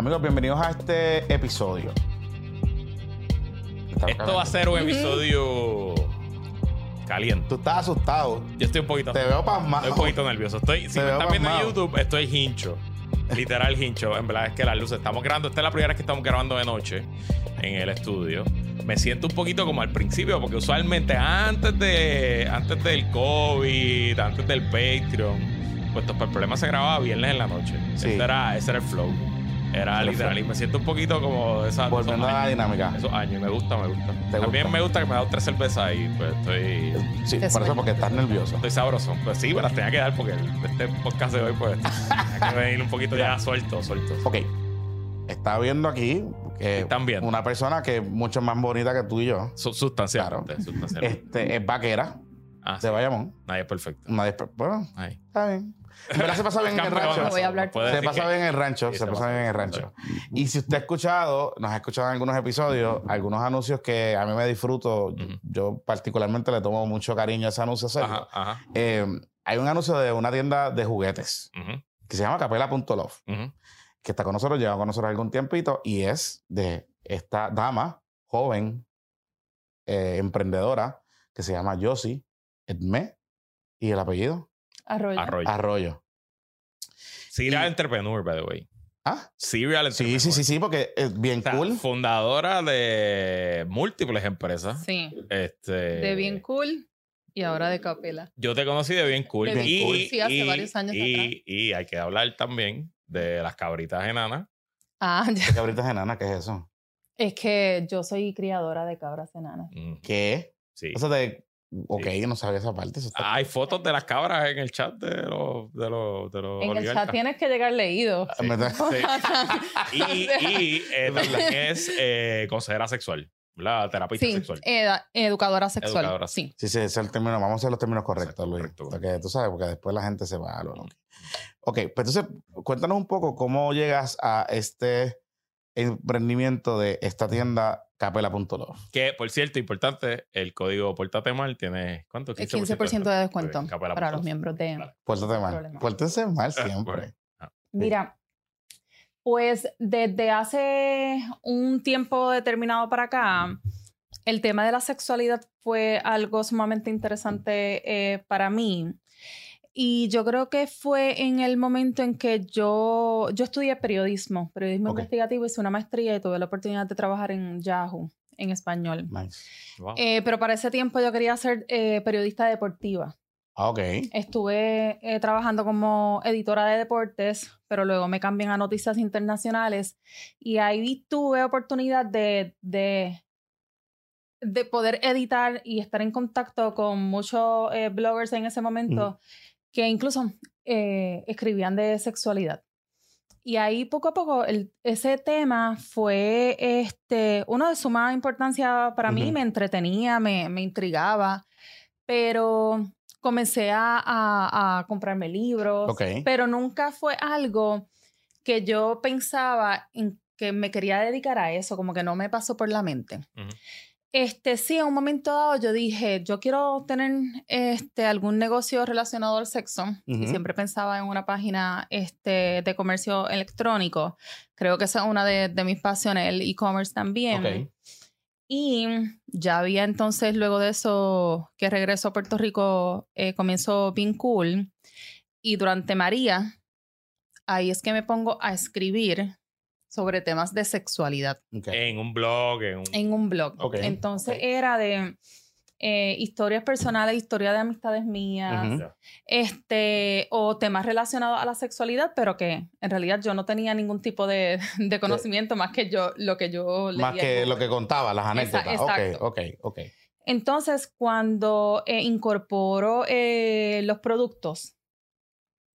Amigos, bienvenidos a este episodio. Esto va a ser un episodio caliente. Tú estás asustado. Yo estoy un poquito. Te veo pasmado. Estoy un poquito nervioso. Estoy, si Te me veo están viendo en pasmado. YouTube, estoy hincho. Literal hincho. En verdad es que las luces estamos grabando. Esta es la primera vez que estamos grabando de noche en el estudio. Me siento un poquito como al principio, porque usualmente antes de antes del COVID, antes del Patreon, pues el problema se grababa viernes en la noche. Sí. Ese, era, ese era el flow. Era literal. Y me siento un poquito como de esa. Volviendo a la dinámica. Esos años. Y me gusta, me gusta. ¿Te También gusta? me gusta que me ha dado tres cervezas y pues estoy. Sí, Te por eso, suena. porque estás nervioso. Estoy sabroso. Pues sí, me las tenía que dar porque el- este podcast de hoy, pues, tenía que venir un poquito ya suelto, suelto. Ok. Está viendo aquí que Están viendo. una persona que es mucho más bonita que tú y yo. Su- Sustancialmente, sustancialmente. Este, es vaquera Ah, de sí. Bayamón. Nadie es perfecto. Nadie, bueno, Ahí. está bien. En verdad se pasa bien en el rancho. No voy a hablar. puede Se pasa bien en el rancho, se pasa bien en el rancho. Y si usted ha escuchado, nos ha escuchado en algunos episodios, algunos anuncios que a mí me disfruto, yo particularmente le tomo mucho cariño a ese anuncio. hacerlo. Ajá, ajá. Eh, hay un anuncio de una tienda de juguetes que se llama Capela.love, ujú. que está con nosotros, lleva con nosotros algún tiempito y es de esta dama joven, eh, emprendedora, que se llama Josie Edme y el apellido Arroyo. Arroyo. Arroyo. Serial Y- Entrepreneur, by the way. Ah, Serial Entrepreneur. sí, sí, sí, sí, porque es bien O sea, cool. Fundadora de múltiples empresas. Sí. Este, De bien cool y ahora de capela. Yo te conocí de bien cool. De Bien y, cool. Sí, hace varios años y, atrás. y hay que hablar también de las cabritas enanas. Ah, ya. ¿Qué cabritas enanas? ¿Qué es eso? Es que yo soy criadora de cabras enanas. Mm, ¿Qué? Sí. Eso de... Ok, yo no sabía esa parte. Eso está- Hay fotos de las cabras en el chat de los, de los, de los En el chat tienes que llegar leído. Sí. Y, y eh, también es eh, consejera sexual, ¿verdad? Terapista Sí, sexual. eda- educadora sexual. Educadora sí. Sí, sí, ese es el término. Vamos a hacer los términos correctos, Luis. correcto. Porque tú sabes, porque después la gente se va a lo loco. Ok, pues entonces, cuéntanos un poco cómo llegas a este emprendimiento de esta tienda Capela.love. Que, por cierto, importante, el código Pórtate Mal tiene, ¿cuánto? El 15% de descuento Capela para los miembros de... Claro. Pórtate mal. problema. Pórtense mal Ah, siempre. bueno. Mira, pues desde hace un tiempo determinado para acá, el tema de la sexualidad fue algo sumamente interesante eh, para mí. Y yo creo que fue en el momento en que yo, yo estudié periodismo, periodismo Ok. investigativo, hice una maestría y tuve la oportunidad de trabajar en Yahoo, en español. Nice. Wow. Eh, pero para ese tiempo yo quería ser eh, periodista deportiva. Ah, ok. Estuve eh, trabajando como editora de deportes, pero luego me cambian a noticias internacionales y ahí tuve oportunidad de, de, de poder editar y estar en contacto con muchos eh, bloggers en ese momento que incluso eh, escribían de sexualidad. Y ahí poco a poco el- ese tema fue este, uno de suma importancia para mí, me entretenía, me, me intrigaba, pero comencé a, a- a comprarme libros, pero nunca fue algo que yo pensaba en que me quería dedicar a eso, como que no me pasó por la mente. Este, sí, en un momento dado yo dije, yo quiero tener este, algún negocio relacionado al sexo. Y Ujú. siempre pensaba en una página este, de comercio electrónico. Creo que esa es una de, de mis pasiones, el e-commerce también. Ok. Y ya había entonces, luego de eso, que regreso a Puerto Rico, eh, comienzo bien cool. Y durante María, ahí es que me pongo a escribir sobre temas de sexualidad. En un blog, en un... en un blog. Ok, Entonces era de eh, historias personales, historia de amistades mías, este, o temas relacionados a la sexualidad, pero que en realidad yo no tenía ningún tipo de, de conocimiento más que yo, lo que yo Más leía que en lo que contaba, las anécdotas. exacto. Ok, ok, ok. Entonces, cuando eh, incorporo eh, los productos,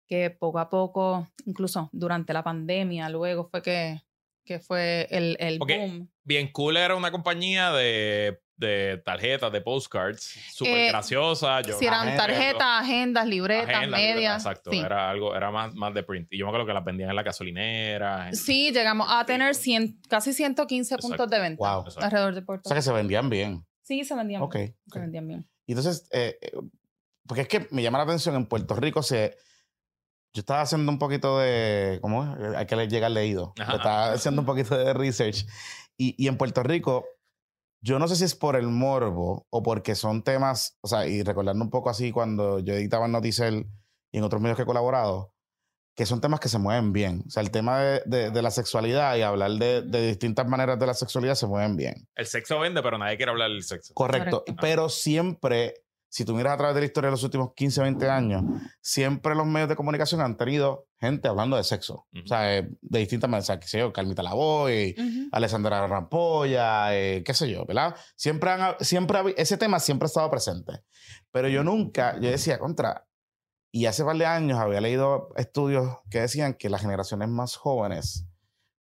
que poco a poco, incluso durante la pandemia, luego fue que, que fue el, el boom. Bien Cool era una compañía de, de tarjetas, de postcards, súper Eh, graciosa. Yo, Si eran tarjetas, agendas, libretas, Agenda, medias. libreta, Exacto, sí. era algo, era más, más de print. Y yo me acuerdo que las vendían en la gasolinera. en- Sí, llegamos a tener 100, casi 115 puntos Exacto. de venta Wow. Alrededor de O Puerto sea que se vendían bien. Sí, se vendían bien. ok. Se vendían bien. Y entonces, eh, eh, porque es que me llama la atención, en Puerto Rico se... yo estaba haciendo un poquito de, ¿cómo es? Hay que le- llegar leído. Ajá. Estaba haciendo un poquito de research. Y, y en Puerto Rico, yo no sé si es por el morbo o porque son temas, o sea, y recordando un poco así cuando yo editaba en Noticel y en otros medios que he colaborado, que son temas que se mueven bien. O sea, el tema de, de- de la sexualidad y hablar de, de distintas maneras de la sexualidad se mueven bien. El sexo vende, pero nadie quiere hablar del sexo. Correcto. Correcto. Pero siempre, si tú miras a través de la historia de los últimos 15, 20 años, siempre los medios de comunicación han tenido gente hablando de sexo. Ujú. O sea, eh, de distintas maneras. O sea, qué sé yo, Carmita Lavoy, Ujú. Alessandra Rampolla, eh, qué sé yo, ¿verdad? Siempre han, siempre ese tema siempre ha estado presente. Pero yo nunca, yo decía, contra, y hace par de años había leído estudios que decían que las generaciones más jóvenes,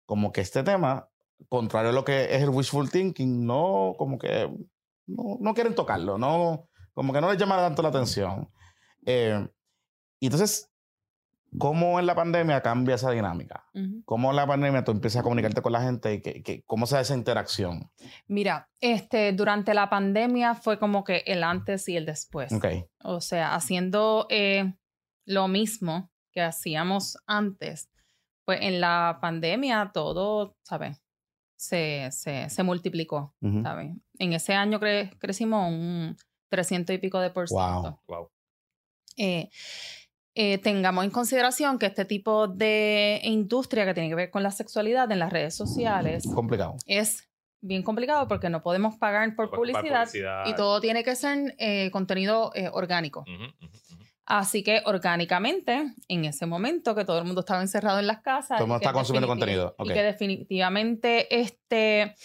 como que este tema, contrario a lo que es el wishful thinking, no, como que no, no quieren tocarlo, no, como que no les llama tanto la atención. Eh, y entonces, ¿cómo en la pandemia cambia esa dinámica? Ujú. ¿Cómo en la pandemia tú empiezas a comunicarte con la gente y que, que- cómo se da esa interacción? Mira, este, durante la pandemia fue como que el antes y el después. Ok. O sea, haciendo eh, lo mismo que hacíamos antes, pues en la pandemia todo, ¿sabes? Se, se, se multiplicó, Ujú. ¿sabes? En ese año cre- crecimos un 300 y pico de por ciento. Wow. Wow. Eh, eh, tengamos en consideración que este tipo de industria que tiene que ver con la sexualidad en las redes sociales Complicado. es bien complicado porque no podemos pagar por publicidad, publicidad. y todo tiene que ser eh, contenido eh, orgánico. Así que orgánicamente, en ese momento que todo el mundo estaba encerrado en las casas. Todo el mundo está consumiendo contenido, Y que definitivamente este,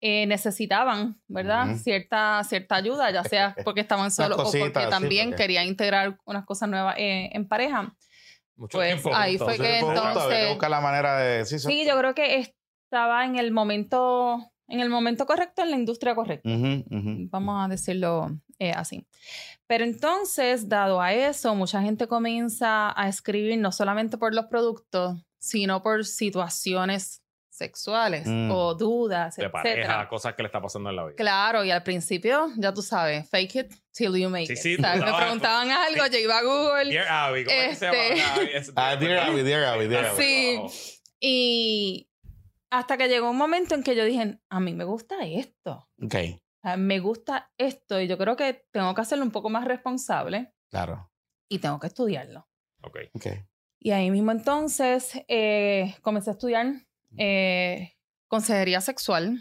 eh, necesitaban, ¿verdad? Cierta, cierta ayuda, ya sea porque estaban solos o porque sí, también porque- querían integrar unas cosas nuevas eh, en pareja. Mucho Pues, tiempo ahí fue que Entonces, la manera de... Sí, sí. Sí, yo creo que estaba en el momento, en el momento correcto, en la industria correcta. Vamos a decirlo eh, así. Pero entonces, dado a eso, mucha gente comienza a escribir no solamente por los productos, sino por situaciones sexuales Mm. o dudas, De etcétera. pareja, cosas que le está pasando en la vida. Claro, y al principio, ya tú sabes, fake it till you make Sí, it. sí, ¿sabes? tú Me preguntaban algo, yo iba a Google Dear Abby, ¿cómo es que se Este- llama? Abby, es- Ah, Dear Abby, Dear Abby, Dear Abby. Sí. y hasta que llegó un momento en que yo dije, a mí me gusta esto. Ok, me gusta esto y yo creo que tengo que hacerlo un poco más responsable claro. y tengo que estudiarlo. Ok. Ok. Y ahí mismo entonces eh, comencé a estudiar eh, consejería sexual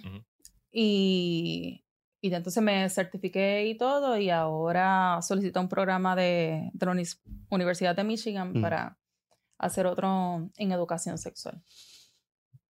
y, y entonces me certifiqué y todo y ahora solicito un programa de, de la Unis- Universidad de Michigan Mm. para hacer otro en educación sexual.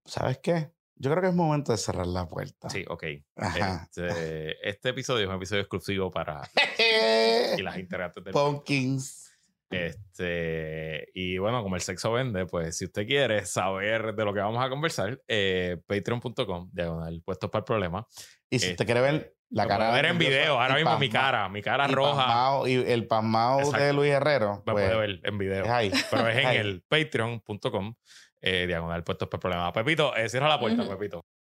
¿Sabes qué? Yo creo que es momento de cerrar la puerta. Sí, ok. Este, este episodio es un episodio exclusivo para y las integrantes del Pumpkins. Este, y bueno, como el sexo vende, pues si usted quiere saber de lo que vamos a conversar, eh, patreon.com, diagonal, puestos para el problema. Y si Eh, usted quiere ver la Lo cara... puede ver en video, ahora mismo mi cara, mi cara y roja, pasmao- y el pasmado de. Luis Herrero. me pues, puede ver en video. Es ahí. Pero es en el patreon.com, eh, diagonal, puestos para el problema. Pepito, eh, cierra la puerta. Pepito.